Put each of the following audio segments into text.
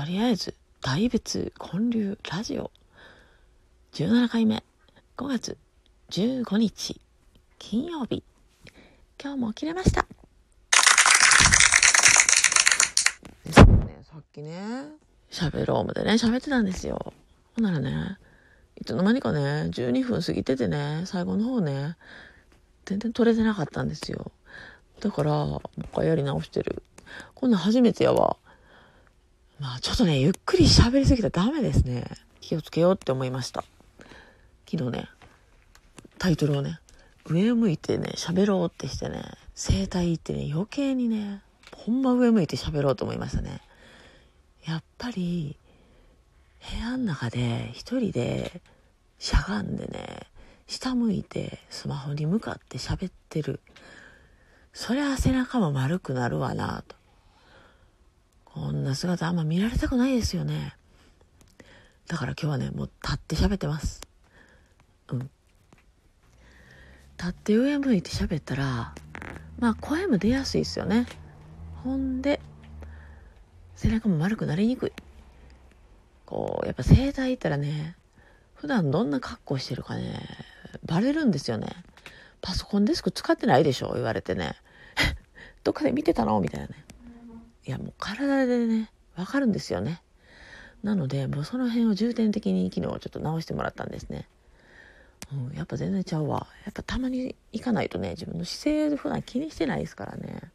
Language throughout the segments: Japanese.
とりあえず大仏建立ラジオ。17回目。5月15日。金曜日。今日も起きれました。ね、さっきね。喋ろうまでね。喋ってたんですよ。ほんならねいつの間にかね12分過ぎててね最後の方ね全然撮れてなかったんですよ。だからもう一回やり直してる。こんなん初めてやわまあちょっとねゆっくり喋りすぎたらダメですね。気をつけようって思いました。昨日ねタイトルをね上向いてね喋ろうってしてね整体行ってね余計にねほんま上向いて喋ろうと思いましたね。やっぱり部屋の中で一人でしゃがんでね下向いてスマホに向かって喋ってる。そりゃ背中も丸くなるわなと。こんな姿あんま見られたくないですよね。だから今日はねもう立って喋ってます。うん。立って上向いて喋ったらまあ声も出やすいですよね。ほんで背中も丸くなりにくい。こうやっぱ整体行ったらね普段どんな格好してるかねバレるんですよね。パソコンデスク使ってないでしょ言われてね。どっかで見てたの？みたいなね。いやもう体でね分かるんですよね。なのでもうその辺を重点的に昨日ちょっと直してもらったんですね。うん、やっぱ全然ちゃうわ。やっぱたまに行かないとね自分の姿勢普段気にしてないですからね。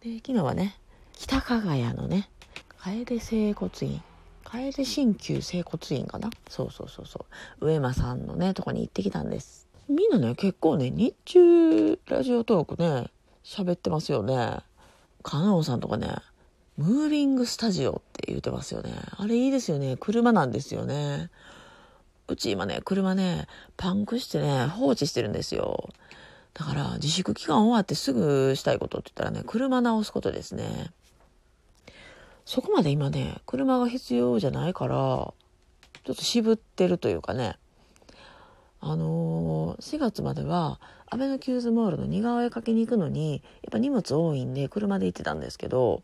で昨日はね北加賀屋のね楓整骨院楓鍼灸整骨院かな？そうそうそうそう。上間さんのねとこに行ってきたんです。みんなね結構ね日中ラジオトークね喋ってますよね。カナオさんとかねムービングスタジオって言ってますよねあれいいですよね車なんですよねうち今ね、車ね、パンクしてね、放置してるんですよ。だから、自粛期間終わってすぐしたいことって言ったらね、車直すことですね。そこまで今ね、車が必要じゃないから、ちょっと渋ってるというかね、あのー、4月までは、アベノキューズモールの似顔絵描きに行くのに、やっぱ荷物多いんで、車で行ってたんですけど、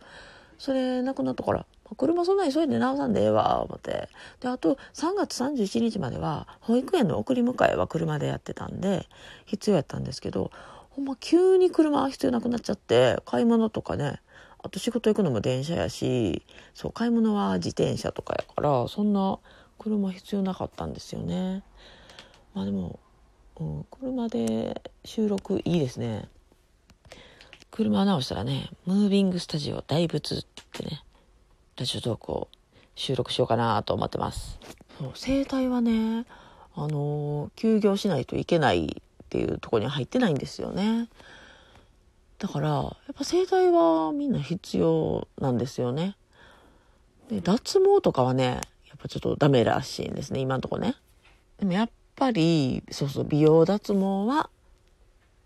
それなくなったから、車そんな急いで直さんでええわ、思って。で、あと、3月31日までは、保育園の送り迎えは車でやってたんで、必要やったんですけど、ほんま急に車必要なくなっちゃって、買い物とかね、あと仕事行くのも電車やし、そう、買い物は自転車とかやから、そんな車必要なかったんですよね。まあでも、うん、車で収録いいですね。車直したらね、ムービングスタジオ大仏ってね、ラジオトークを収録しようかなと思ってます。そう整体はね、あのー、休業しないといけないっていうところに入ってないんですよね。だから、やっぱ整体はみんな必要なんですよね。で、脱毛とかはね、やっぱちょっとダメらしいんですね、今のとこね。でもやっぱり、そうそう、美容脱毛は、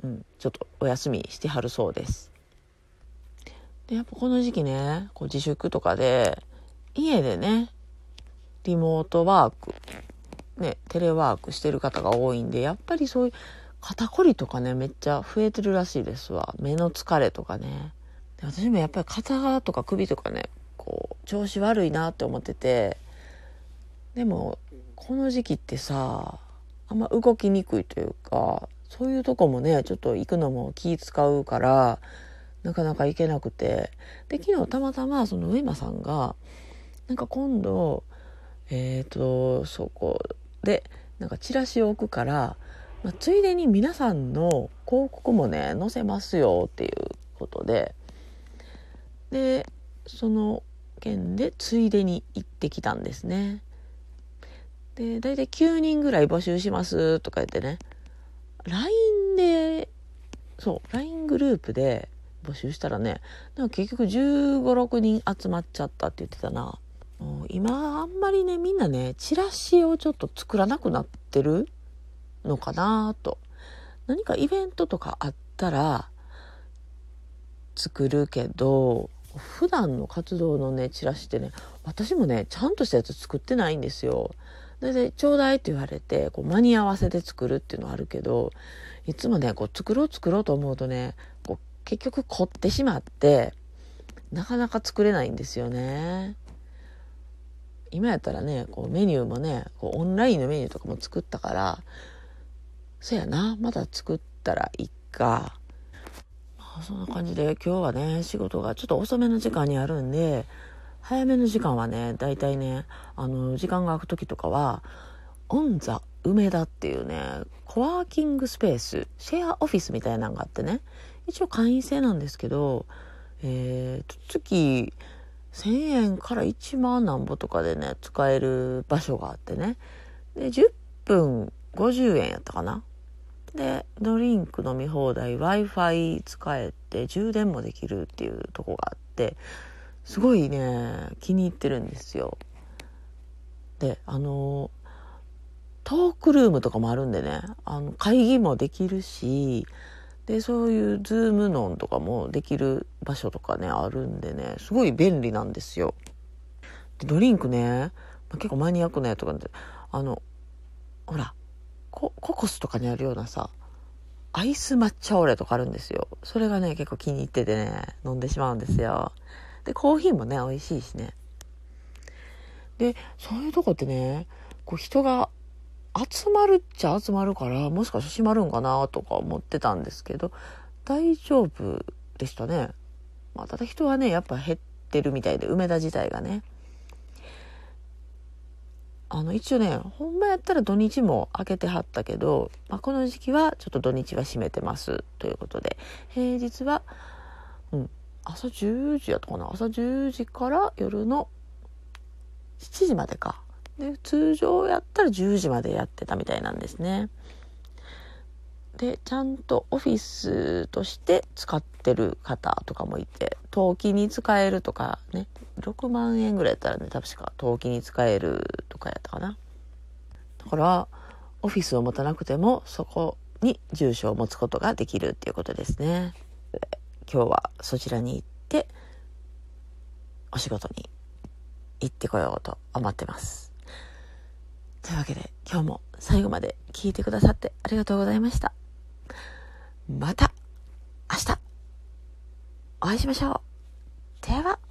うん、ちょっとお休みしてはるそうです。で、やっぱこの時期ね、こう自粛とかで、家でね、リモートワーク、ね、テレワークしてる方が多いんで、やっぱりそういう肩こりとかね、めっちゃ増えてるらしいですわ。目の疲れとかね。で私もやっぱり肩とか首とかね、こう、調子悪いなって思ってて、でも、この時期ってさ、あんま動きにくいというか、そういうとこもね、ちょっと行くのも気使うから、なかなか行けなくて。で昨日たまたまその上間さんがなんか今度えっ、ー、とそこでなんかチラシを置くから、まあ、ついでに皆さんの広告もね載せますよっていうことで。でその件でついでに行ってきたんですね。で大体9人ぐらい募集しますとか言ってね。LINE でそう LINE グループで募集したらねなんか結局1 5 6人集まっちゃったって言ってたな。今あんまりねみんなねチラシをちょっと作らなくなってるのかなと。何かイベントとかあったら作るけど普段の活動のねチラシってね私もねちゃんとしたやつ作ってないんですよ。ででちょうだいって言われてこう間に合わせて作るっていうのはあるけどいつもねこう作ろう作ろうと思うとねこう結局凝ってしまってなかなか作れないんですよね。今やったらねこうメニューもねこうオンラインのメニューとかも作ったからそやなまた作ったらいっか、あ、そんな感じで今日はね仕事がちょっと遅めの時間にあるんで早めの時間はね大体ねあの時間が空く時とかはオンザ梅田っていうねコワーキングスペースシェアオフィスみたいなのがあってね一応会員制なんですけどえー、月1000円から1万なんぼとかでね使える場所があってね。で10分50円やったかな。でドリンク飲み放題 w i f i 使えて充電もできるっていうとこがあってすごいね気に入ってるんですよ。であのトークルームとかもあるんでねあの会議もできるしでそういうズームノンとかもできる場所とかねあるんでねすごい便利なんですよ。でドリンクねま結構マニアックなやつとかあのほらココスとかにあるようなさアイス抹茶オレとかあるんですよ。それがね結構気に入っててね飲んでしまうんですよ。でコーヒーもね美味しいしね。でそういうとこってねこう人が集まるっちゃ集まるからもしかして閉まるんかなとか思ってたんですけど大丈夫でしたね、まあ、ただ人はねやっぱ減ってるみたいで梅田自体がね。あの一応ねほんまやったら土日も開けてはったけど、まあ、この時期はちょっと土日は閉めてますということで平日は、うん、朝10時やったかな？朝10時から夜の7時までか。で通常やったら10時までやってたみたいなんですね。でちゃんとオフィスとして使ってる方とかもいて登記に使えるとかね。6万円ぐらいやったらね確か登記に使えるとかやったかな。だからオフィスを持たなくてもそこに住所を持つことができるっていうことですね。今日はそちらに行ってお仕事に行ってこようと思ってますというわけで今日も最後まで聞いてくださってありがとうございました。また明日お会いしましょう。では。